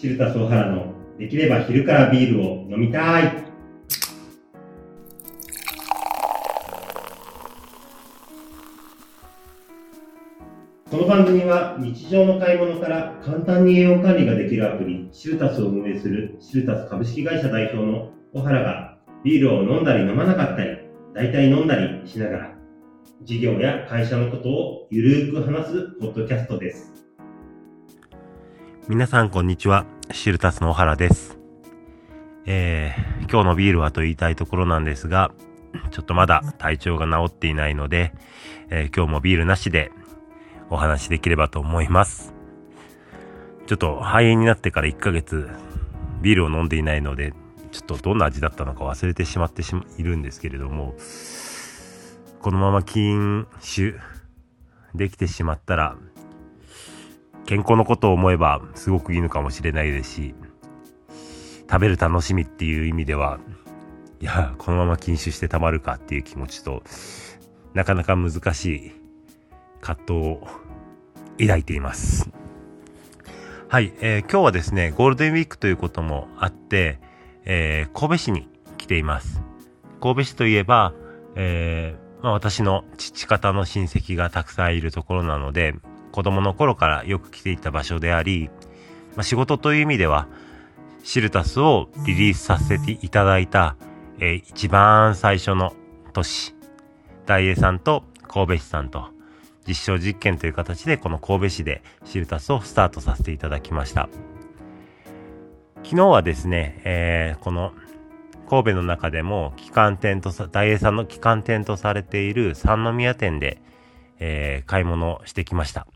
シルタスオハラのできれば昼からビールを飲みたい。この番組は日常の買い物から簡単に栄養管理ができるアプリシルタスを運営するシルタス株式会社代表の小原がビールを飲んだり飲まなかったり、大体飲んだりしながら事業や会社のことをゆるーく話すポッドキャストです。皆さんこんにちは。シルタスの小原です。えー、今日のビールはと言いたいところなんですが、ちょっとまだ体調が治っていないので、えー、今日もビールなしでお話しできればと思います。ちょっと肺炎になってから1ヶ月ビールを飲んでいないので、ちょっとどんな味だったのか忘れてしまってしいるんですけれども、このまま禁酒できてしまったら、健康のことを思えばすごくいいのかもしれないですし、食べる楽しみっていう意味では、いや、このまま禁酒してたまるかっていう気持ちと、なかなか難しい葛藤を抱いています。はい、えー、今日はですね、ゴールデンウィークということもあって、えー、神戸市に来ています。神戸市といえば、えー、まあ、私の父方の親戚がたくさんいるところなので、子供の頃からよく来ていた場所であり、まあ、仕事という意味では、シルタスをリリースさせていただいた、えー、一番最初の年、大英さんと神戸市さんと実証実験という形でこの神戸市でシルタスをスタートさせていただきました。昨日はですね、えー、この神戸の中でも機関店とさ大英さんの機関店とされている三宮店で、えー、買い物をしてきました。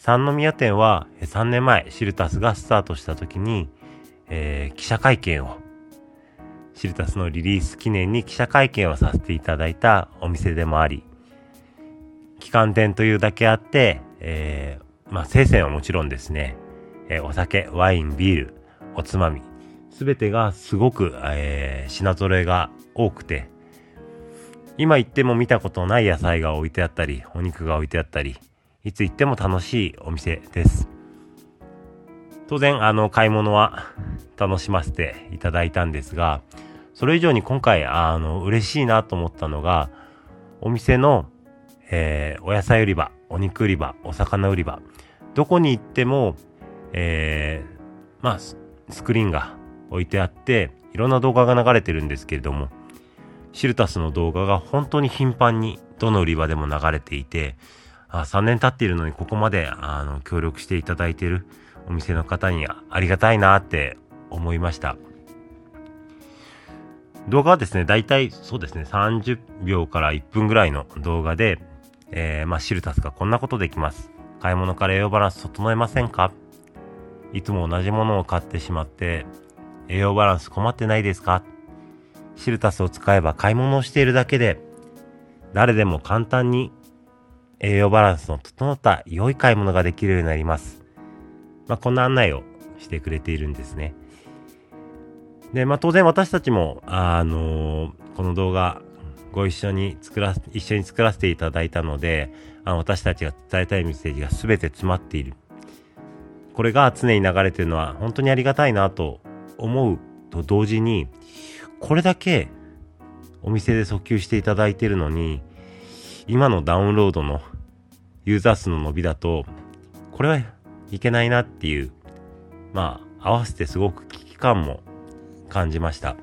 三宮店は3年前シルタスがスタートした時に、えー、記者会見をシルタスのリリース記念に記者会見をさせていただいたお店でもあり、旗艦店というだけあって、えー、まあ、生鮮はもちろんですね、えー、お酒、ワイン、ビール、おつまみ、すべてがすごく、えー、品揃えが多くて、今行っても見たことない野菜が置いてあったり、お肉が置いてあったり、いつ行っても楽しいお店です。当然、あの、買い物は楽しませていただいたんですが、それ以上に今回、あの、嬉しいなと思ったのが、お店の、えー、お野菜売り場、お肉売り場、お魚売り場、どこに行っても、えー、まあ、スクリーンが置いてあって、いろんな動画が流れてるんですけれども、シルタスの動画が本当に頻繁にどの売り場でも流れていて、あ3年経っているのにここまであの協力していただいているお店の方にありがたいなって思いました。動画はですね、だいたいそうですね、30秒から1分ぐらいの動画で、えー、まあ、シルタスがこんなことできます。買い物から栄養バランス整えませんか？いつも同じものを買ってしまって、栄養バランス困ってないですか？シルタスを使えば買い物をしているだけで、誰でも簡単に栄養バランスの整った良い買い物ができるようになります。まあ、こんな案内をしてくれているんですね。で、まあ、当然私たちも、あのー、この動画、ご一緒に作ら、一緒に作らせていただいたので、あの私たちが伝えたいメッセージが全て詰まっている。これが常に流れてるのは本当にありがたいなと思うと同時に、これだけお店で訴求していただいているのに、今のダウンロードのユーザー数の伸びだと、これはいけないなっていう、まあ、合わせてすごく危機感も感じました。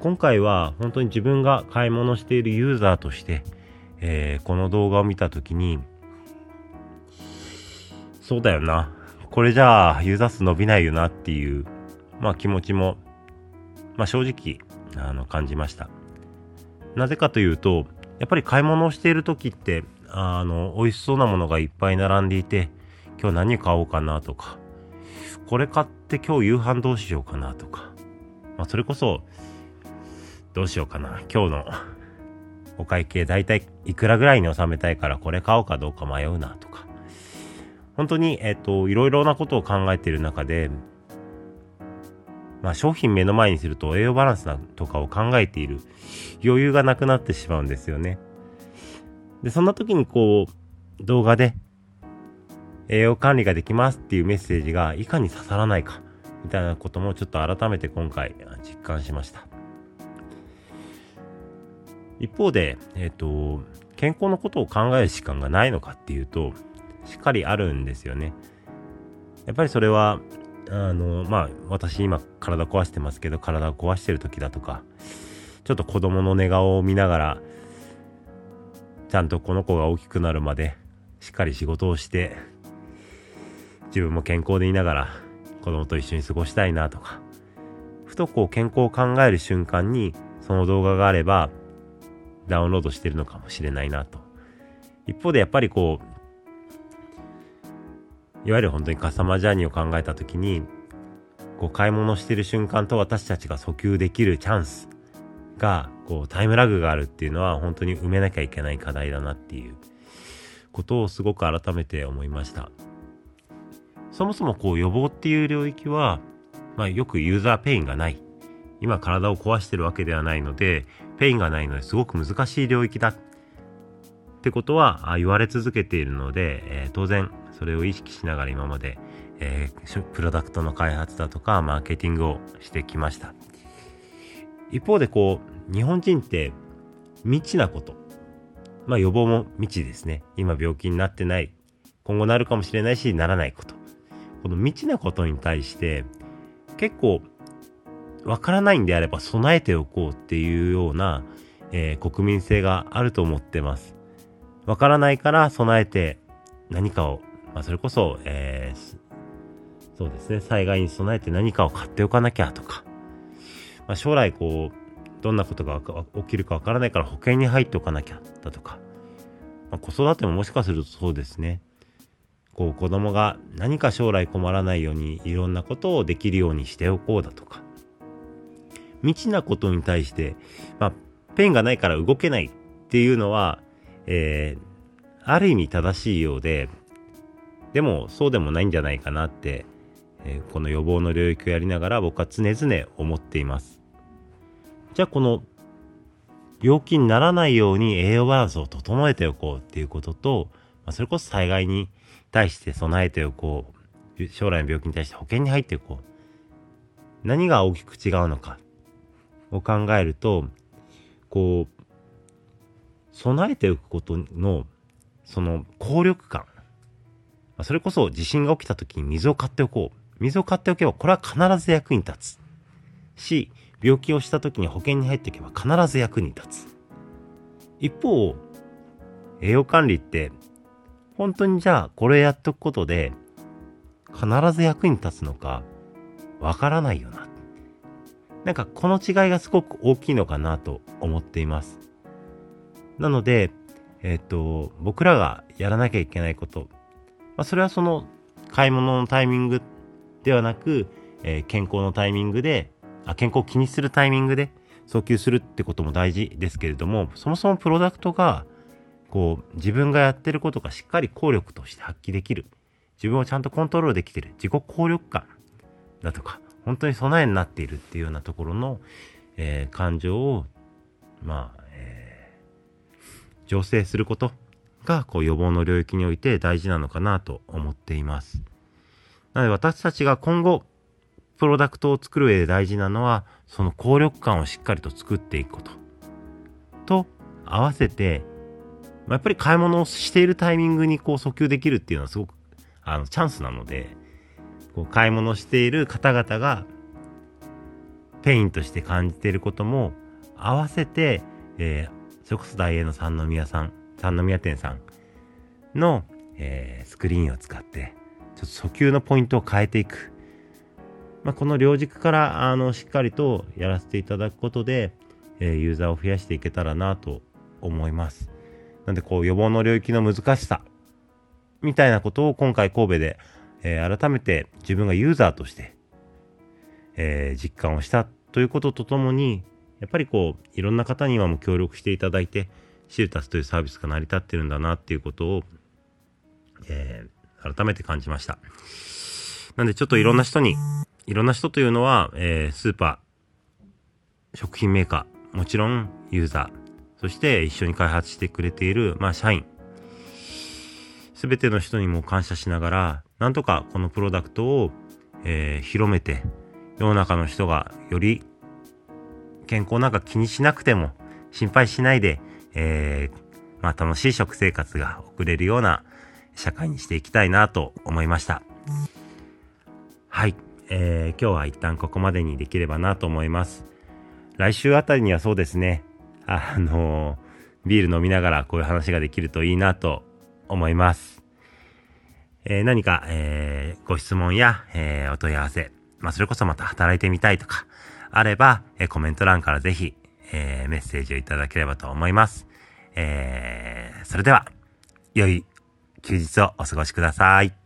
今回は本当に自分が買い物しているユーザーとして、えー、この動画を見たときに、そうだよな。これじゃあユーザー数伸びないよなっていう、まあ気持ちも、まあ正直、あの、感じました。なぜかというと、やっぱり買い物をしている時って、あの、美味しそうなものがいっぱい並んでいて、今日何買おうかなとか、これ買って今日夕飯どうしようかなとか、まあそれこそ、どうしようかな、今日のお会計だいたいいくらぐらいに収めたいからこれ買おうかどうか迷うなとか、本当に、えっ、と、いろいろなことを考えている中で、まあ、商品目の前にすると栄養バランスとかを考えている余裕がなくなってしまうんですよね。で、そんな時にこう、動画で栄養管理ができますっていうメッセージがいかに刺さらないか、みたいなこともちょっと改めて今回実感しました。一方で、えっ、ー、と、健康のことを考える時間がないのかっていうと、しっかりあるんですよね。やっぱりそれは、あの、まあ、私今体壊してますけど、体を壊してる時だとか、ちょっと子供の寝顔を見ながら、ちゃんとこの子が大きくなるまで、しっかり仕事をして、自分も健康でいながら、子供と一緒に過ごしたいなとか、ふとこう健康を考える瞬間に、その動画があれば、ダウンロードしてるのかもしれないなと。一方でやっぱりこう、いわゆる本当にカスタマージャーニーを考えた時に、こう買い物してる瞬間と私たちが訴求できるチャンスが、こうタイムラグがあるっていうのは本当に埋めなきゃいけない課題だなっていうことをすごく改めて思いました。そもそもこう予防っていう領域は、まあよくユーザーペインがない。今体を壊してるわけではないので、pain がないのですごく難しい領域だってことは言われ続けているので、えー、当然それを意識しながら今まで、えー、プロダクトの開発だとか、マーケティングをしてきました。一方でこう、日本人って未知なこと。まあ予防も未知ですね。今病気になってない。今後なるかもしれないし、ならないこと。この未知なことに対して、結構、わからないんであれば備えておこうっていうような、えー、国民性があると思ってます。わからないから備えて何かをまあ、それこそ、えー、そうですね、災害に備えて何かを買っておかなきゃとか、まあ、将来こう、どんなことが起きるかわからないから保険に入っておかなきゃだとか、まあ、子育てももしかするとそうですね。こう子供が何か将来困らないようにいろんなことをできるようにしておこうだとか、未知なことに対して、まあ、ペンがないから動けないっていうのは、えー、ある意味正しいようで、でもそうでもないんじゃないかなって、えー、この予防の領域をやりながら僕は常々思っています。じゃあこの病気にならないように栄養バランスを整えておこうっていうことと、まあ、それこそ災害に対して備えておこう、将来の病気に対して保険に入っておこう。何が大きく違うのかを考えると、こう、備えておくことの、その効力感。それこそ地震が起きた時に水を買っておこう。水を買っておけば、これは必ず役に立つ。し、病気をした時に保険に入っておけば必ず役に立つ。一方、栄養管理って、本当にじゃあこれやっとくことで、必ず役に立つのか、わからないよな。なんかこの違いがすごく大きいのかなと思っています。なので、えっ、と、僕らがやらなきゃいけないこと、まあ、それはその買い物のタイミングではなく、えー、健康のタイミングであ、健康を気にするタイミングで訴求するってことも大事ですけれども、そもそもプロダクトが、こう、自分がやってることがしっかり効力として発揮できる。自分をちゃんとコントロールできてる。自己効力感だとか、本当に備えになっているっていうようなところの、えー、感情を、まあ、醸成することがこう予防の領域において大事なのかなと思っています。なので私たちが今後プロダクトを作る上で大事なのはその効力感をしっかりと作っていくこと。と合わせて、まあ、やっぱり買い物をしているタイミングにこう訴求できるっていうのはすごくあのチャンスなのでこう買い物している方々が pain として感じていることも合わせて、えー、それこそダイエーの三宮さん三宮店さんの、えー、スクリーンを使って、ちょっと訴求のポイントを変えていく。まあ、この両軸から、あの、しっかりとやらせていただくことで、えー、ユーザーを増やしていけたらなと思います。なんで、こう、予防の領域の難しさ、みたいなことを今回神戸で、えー、改めて自分がユーザーとして、えー、実感をしたということとともに、やっぱりこう、いろんな方に今もう協力していただいて、シルタスというサービスが成り立ってるんだなっていうことを、えー、改めて感じました。なんでちょっといろんな人に、いろんな人というのは、えー、スーパー、食品メーカー、もちろんユーザー、そして一緒に開発してくれている、まあ、社員、すべての人にも感謝しながら、なんとかこのプロダクトを、えー、広めて、世の中の人がより健康なんか気にしなくても、心配しないで、えー、まあ楽しい食生活が送れるような社会にしていきたいなと思いました。はい。えー、今日は一旦ここまでにできればなと思います。来週あたりにはそうですね、あのー、ビール飲みながらこういう話ができるといいなと思います。えー、何か、えー、ご質問や、えー、お問い合わせ、まあ、それこそまた働いてみたいとか、あれば、えー、コメント欄からぜひ、えー、メッセージをいただければと思います。えー、それでは、良い休日をお過ごしください。